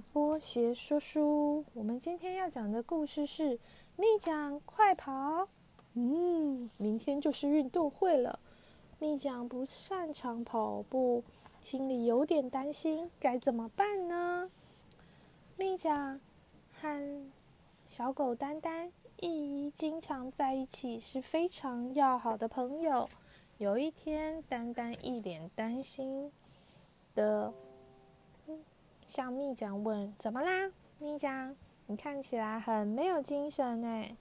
波鞋说书。我们今天要讲的故事是蜜奖快跑。嗯，明天就是运动会了。蜜奖不擅长跑步，心里有点担心，该怎么办呢？蜜奖和小狗丹丹一经常在一起，是非常要好的朋友。有一天，丹丹一脸担心的。向蜜酱问：“怎么啦，蜜酱？你看起来很没有精神哎。”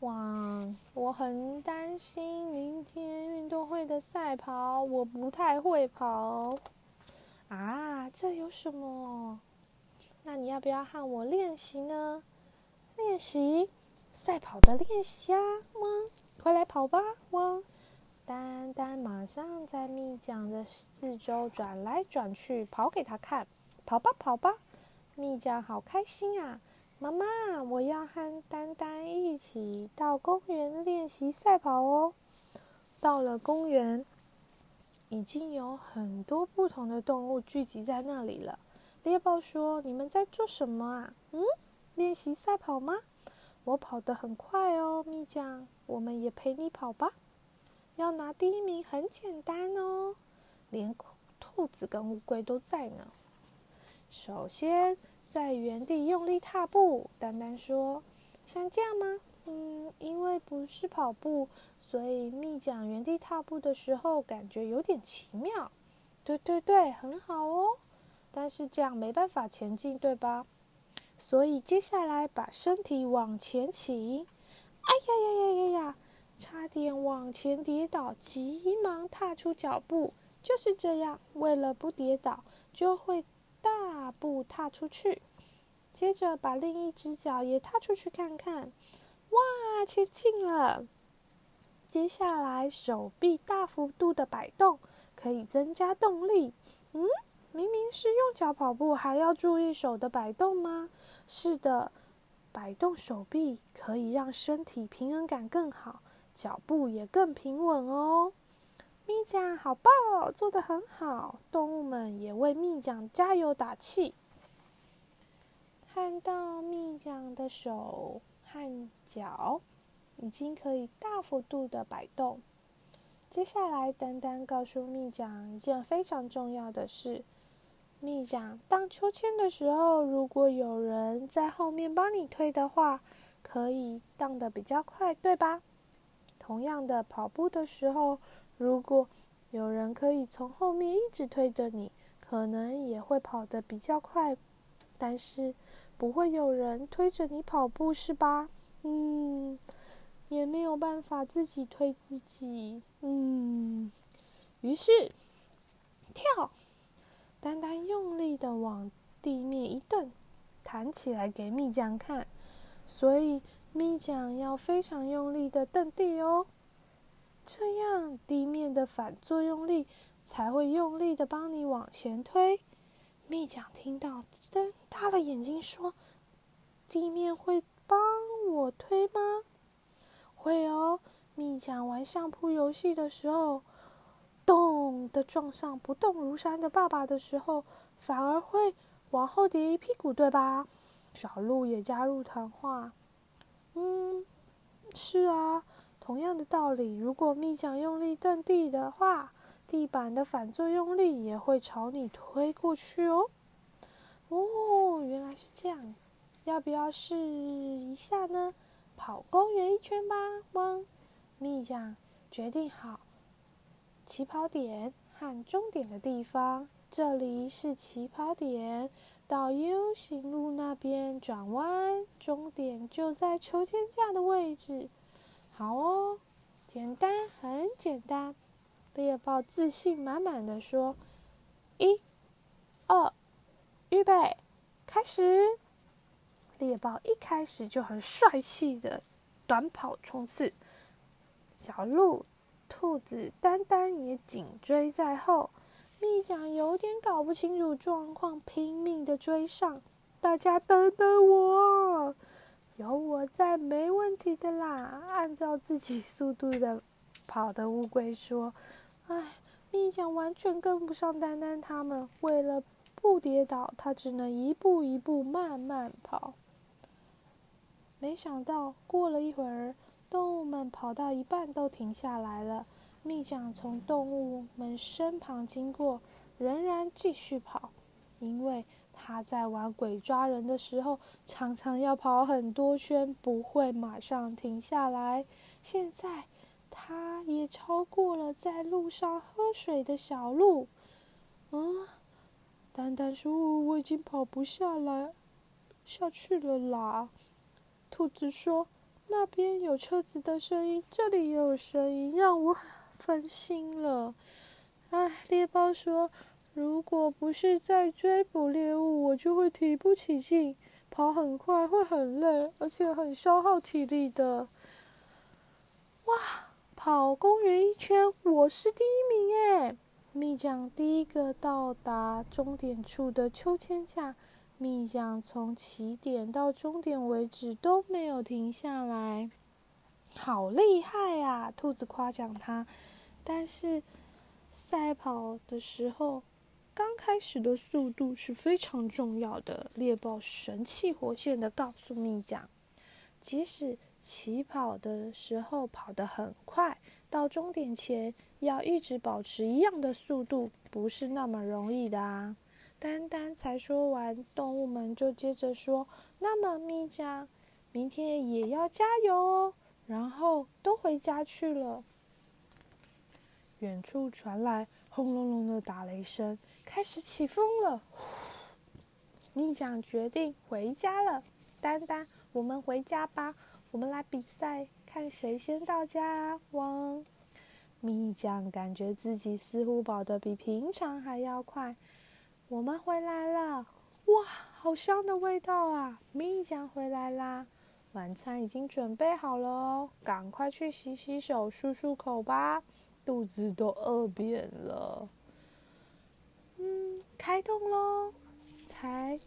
哇，我很担心明天运动会的赛跑，我不太会跑。啊，这有什么？那你要不要和我练习呢？练习赛跑的练习啊，汪，快来跑吧，汪！丹丹马上在蜜奖的四周转来转去，跑给他看。跑吧，跑吧，蜜酱好开心啊！妈妈，我要和丹丹一起到公园练习赛跑哦。到了公园，已经有很多不同的动物聚集在那里了。猎豹说：“你们在做什么啊？嗯，练习赛跑吗？我跑得很快哦，蜜酱，我们也陪你跑吧。要拿第一名很简单哦，连兔子跟乌龟都在呢。”首先，在原地用力踏步。丹丹说：“像这样吗？”嗯，因为不是跑步，所以蜜奖原地踏步的时候感觉有点奇妙。对对对，很好哦。但是这样没办法前进，对吧？所以接下来把身体往前倾。哎呀呀呀呀呀！差点往前跌倒，急忙踏出脚步。就是这样，为了不跌倒，就会。大步踏出去，接着把另一只脚也踏出去看看，哇，前进了！接下来手臂大幅度的摆动，可以增加动力。嗯，明明是用脚跑步，还要注意手的摆动吗？是的，摆动手臂可以让身体平衡感更好，脚步也更平稳哦。蜜酱好棒哦，做的很好！动物们也为蜜酱加油打气。看到蜜酱的手和脚已经可以大幅度的摆动，接下来丹丹告诉蜜酱一件非常重要的事：蜜酱荡秋千的时候，如果有人在后面帮你推的话，可以荡得比较快，对吧？同样的，跑步的时候。如果有人可以从后面一直推着你，可能也会跑得比较快，但是不会有人推着你跑步，是吧？嗯，也没有办法自己推自己。嗯，于是跳，丹丹用力的往地面一蹬，弹起来给蜜酱看，所以蜜酱要非常用力的蹬地哦。这样，地面的反作用力才会用力的帮你往前推。蜜酱听到，瞪大了眼睛说：“地面会帮我推吗？”“会哦。”蜜酱玩相扑游戏的时候，咚的撞上不动如山的爸爸的时候，反而会往后跌一屁股，对吧？小鹿也加入谈话：“嗯，是啊。”同样的道理，如果蜜奖用力蹬地的话，地板的反作用力也会朝你推过去哦。哦，原来是这样，要不要试一下呢？跑公园一圈吧，汪！蜜奖决定好起跑点和终点的地方，这里是起跑点，到 U 型路那边转弯，终点就在秋千架的位置。好哦，简单，很简单。猎豹自信满满的说：“一、二，预备，开始！”猎豹一开始就很帅气的短跑冲刺，小鹿、兔子、丹丹也紧追在后。蜜酱有点搞不清楚状况，拼命的追上。大家等等我！有我在，没问题的啦。按照自己速度的跑的乌龟说：“哎，蜜酱完全跟不上丹丹他们。为了不跌倒，它只能一步一步慢慢跑。没想到过了一会儿，动物们跑到一半都停下来了。蜜酱从动物们身旁经过，仍然继续跑，因为他在玩鬼抓人的时候，常常要跑很多圈，不会马上停下来。现在。他也超过了在路上喝水的小鹿。嗯，丹丹说：“我已经跑不下来下去了啦。”兔子说：“那边有车子的声音，这里也有声音，让我分心了。”哎，猎豹说：“如果不是在追捕猎物，我就会提不起劲，跑很快会很累，而且很消耗体力的。”哇！跑公园一圈，我是第一名诶！蜜酱第一个到达终点处的秋千架，蜜酱从起点到终点为止都没有停下来，好厉害啊！兔子夸奖他。但是赛跑的时候，刚开始的速度是非常重要的。猎豹神气活现的告诉蜜酱，即使。起跑的时候跑得很快，到终点前要一直保持一样的速度，不是那么容易的啊！丹丹才说完，动物们就接着说：“那么蜜酱，明天也要加油哦！”然后都回家去了。远处传来轰隆隆的打雷声，开始起风了。蜜酱决定回家了。丹丹，我们回家吧。我们来比赛，看谁先到家。汪，蜜酱感觉自己似乎跑得比平常还要快。我们回来了，哇，好香的味道啊！蜜酱回来啦，晚餐已经准备好了哦，赶快去洗洗手、漱漱口吧，肚子都饿扁了。开动喽，才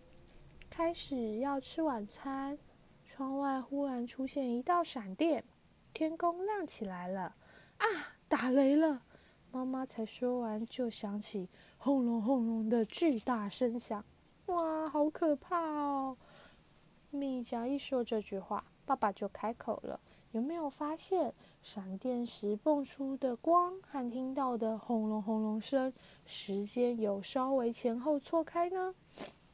开始要吃晚餐。窗外忽然出现一道闪电，天空亮起来了。啊，打雷了！妈妈才说完，就响起轰隆轰隆的巨大声响。哇，好可怕哦！蜜酱一说这句话，爸爸就开口了：“有没有发现，闪电时蹦出的光和听到的轰隆轰隆声，时间有稍微前后错开呢？”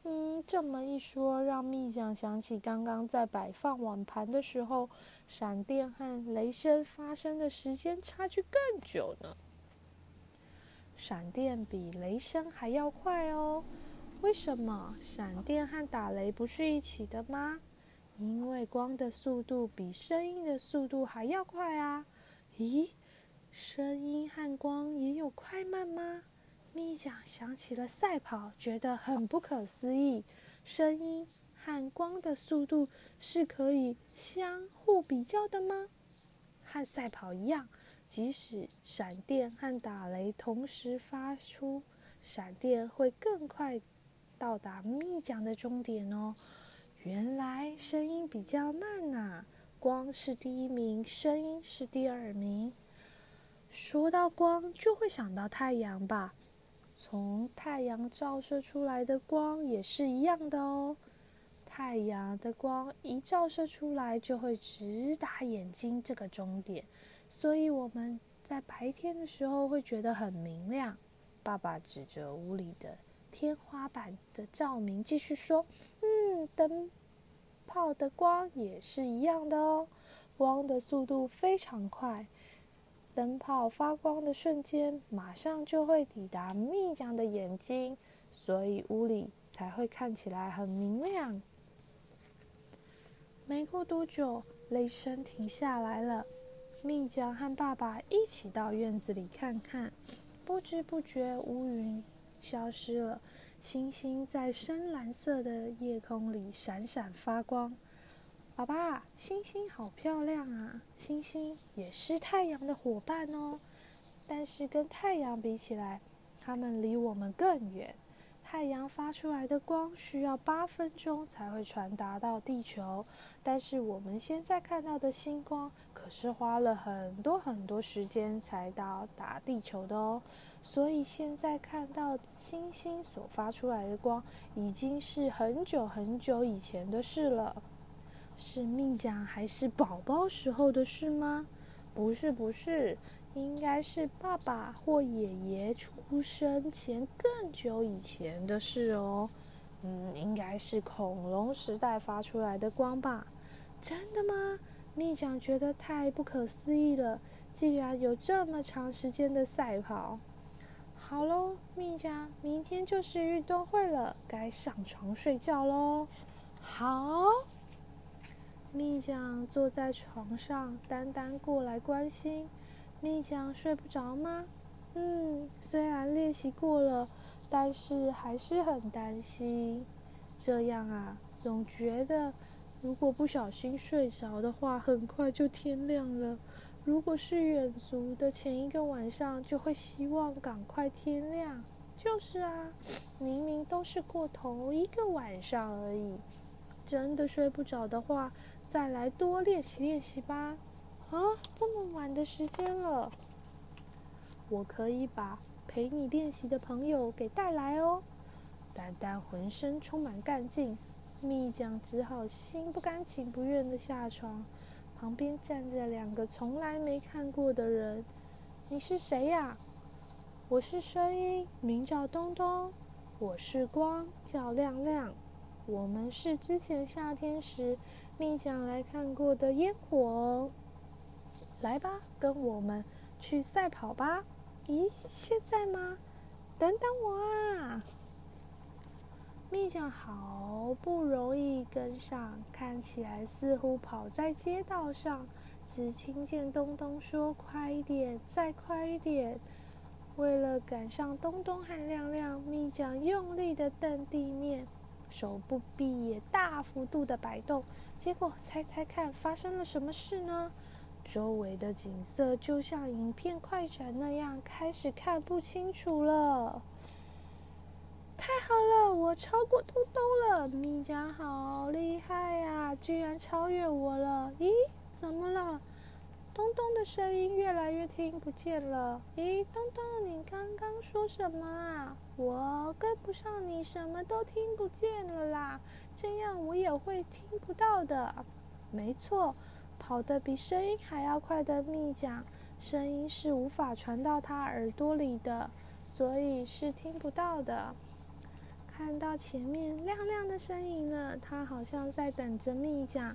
嗯，这么一说，让蜜酱想起刚刚在摆放碗盘的时候，闪电和雷声发生的时间差距更久呢。闪电比雷声还要快哦。为什么闪电和打雷不是一起的吗？因为光的速度比声音的速度还要快啊。咦，声音和光也有快慢吗？咪酱想起了赛跑，觉得很不可思议。声音和光的速度是可以相互比较的吗？和赛跑一样，即使闪电和打雷同时发出，闪电会更快到达咪酱的终点哦。原来声音比较慢呐，光是第一名，声音是第二名。说到光，就会想到太阳吧。从太阳照射出来的光也是一样的哦。太阳的光一照射出来，就会直达眼睛这个终点，所以我们在白天的时候会觉得很明亮。爸爸指着屋里的天花板的照明，继续说：“，灯泡的光也是一样的哦，光的速度非常快。”灯泡发光的瞬间，马上就会抵达蜜酱的眼睛，所以屋里才会看起来很明亮。没过多久，雷声停下来了。蜜酱和爸爸一起到院子里看看，不知不觉乌云消失了，星星在深蓝色的夜空里闪闪发光。爸爸，星星好漂亮啊！星星也是太阳的伙伴哦，但是跟太阳比起来，它们离我们更远。太阳发出来的光需要八分钟才会传达到地球，但是我们现在看到的星光可是花了很多很多时间才到达地球的哦。所以现在看到星星所发出来的光，已经是很久很久以前的事了。是蜜奖还是宝宝时候的事吗？不是，不是，应该是爸爸或爷爷出生前更久以前的事哦。嗯，应该是恐龙时代发出来的光吧？真的吗？蜜酱觉得太不可思议了，竟然有这么长时间的赛跑。好喽，蜜酱，明天就是运动会了，该上床睡觉喽。好。蜜酱坐在床上，丹丹过来关心：“蜜酱睡不着吗？”“嗯，虽然练习过了，但是还是很担心。这样啊，总觉得如果不小心睡着的话，很快就天亮了。如果是远足的前一个晚上，就会希望赶快天亮。就是啊，明明都是过头一个晚上而已，真的睡不着的话。”再来多练习练习吧！啊，这么晚的时间了，我可以把陪你练习的朋友给带来哦。丹丹浑身充满干劲，蜜酱只好心不甘情不愿的下床。旁边站着两个从来没看过的人。你是谁呀？我是声音，名叫东东；我是光，叫亮亮。我们是之前夏天时。蜜奖来看过的烟火，来吧，跟我们去赛跑吧！咦，现在吗？等等我啊！蜜酱好不容易跟上，看起来似乎跑在街道上，只听见东东说：“快一点，再快一点！”为了赶上东东和亮亮，蜜酱用力的蹬地面，手不臂也大幅度的摆动。结果，猜猜看，发生了什么事呢？周围的景色就像影片快转那样，开始看不清楚了。太好，我超过东东了！米酱好厉害呀，居然超越我了！咦，怎么了？东东的声音越来越听不见了。咦，东东，你刚刚说什么啊？我跟不上你，什么都听不见了啦。这样我也会听不到的。没错，跑得比声音还要快的蜜讲，声音是无法传到他耳朵里的，所以是听不到的。看到前面亮亮的身影了，他好像在等着蜜酱。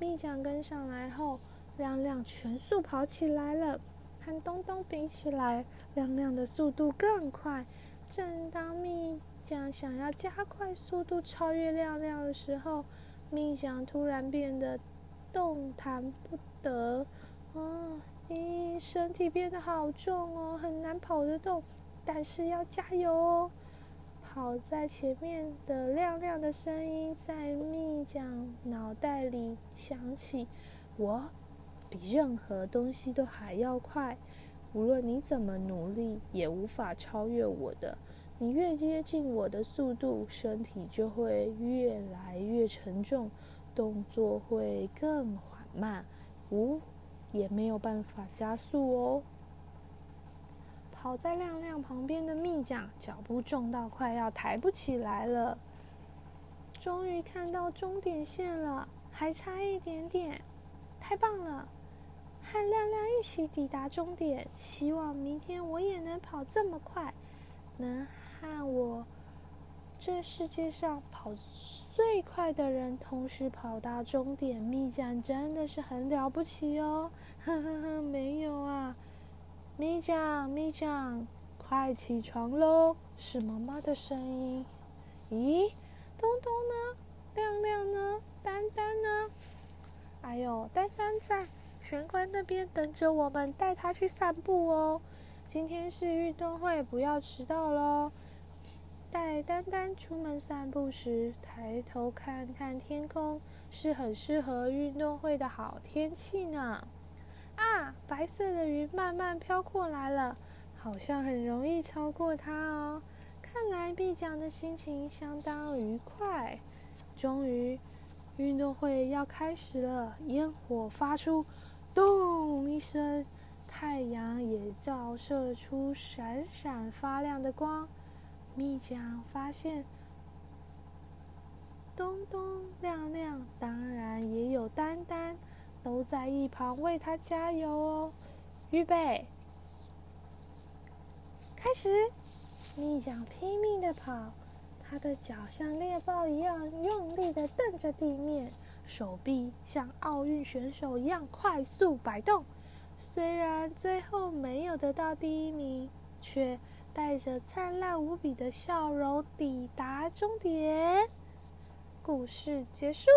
蜜酱跟上来后，亮亮全速跑起来了。和东东比起来，亮亮的速度更快。正当蜜酱想要加快速度超越亮亮的时候，蜜酱突然变得动弹不得。哦，咦，身体变得好重哦，很难跑得动。但是要加油哦！跑在前面的亮亮的声音在蜜奖脑袋里响起：“我比任何东西都还要快，无论你怎么努力，也无法超越我的。”你越接近我的速度，身体就会越来越沉重，动作会更缓慢，无也没有办法加速哦。跑在亮亮旁边的蜜酱，脚步重到快要抬不起来了。终于看到终点线了，还差一点点，太棒了！和亮亮一起抵达终点，希望明天我也能跑这么快，能。和我，这世界上跑最快的人，同时跑到终点，蜜酱真的是很了不起哦！呵呵呵，没有啊，酱，咪酱，快起床喽！是妈妈的声音。咦，东东呢？亮亮呢？丹丹呢？哎呦，丹丹在玄关那边等着我们，带他去散步哦。今天是运动会，不要迟到喽。带丹丹出门散步时，抬头看看天空，是很适合运动会的好天气呢。啊，白色的云慢慢飘过来了，好像很容易超过它哦。看来碧奖的心情相当愉快。终于，运动会要开始了，烟火发出“咚”一声，太阳也照射出闪闪发亮的光。蜜酱发现，东东、亮亮，当然也有丹丹，都在一旁为他加油哦。预备，开始！蜜酱拼命的跑，他的脚像猎豹一样用力的蹬着地面，手臂像奥运选手一样快速摆动。虽然最后没有得到第一名，却带着灿烂无比的笑容抵达终点。故事结束。